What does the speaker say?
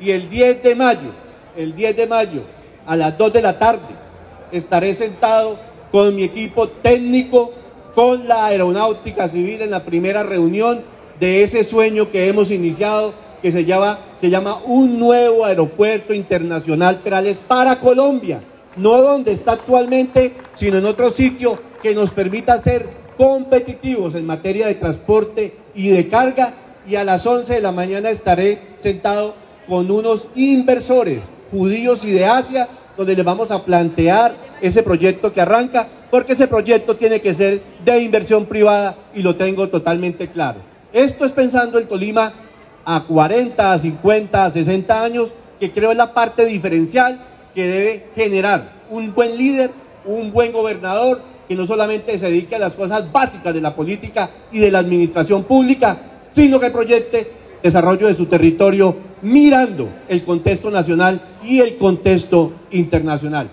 Y el 10 de mayo, el 10 de mayo, a las 2 de la tarde, estaré sentado con mi equipo técnico, con la aeronáutica civil en la primera reunión de ese sueño que hemos iniciado, que se llama, un nuevo aeropuerto internacional Perales para Colombia, no donde está actualmente, sino en otro sitio que nos permita ser competitivos en materia de transporte y de carga. Y a las 11 de la mañana estaré sentado con unos inversores judíos y de Asia, donde les vamos a plantear ese proyecto que arranca, porque ese proyecto tiene que ser de inversión privada y lo tengo totalmente claro. Esto es pensando en Tolima a 40, a 50, a 60 años, que creo es la parte diferencial que debe generar un buen líder, un buen gobernador, que no solamente se dedique a las cosas básicas de la política y de la administración pública, sino que proyecte desarrollo de su territorio mirando el contexto nacional y el contexto internacional.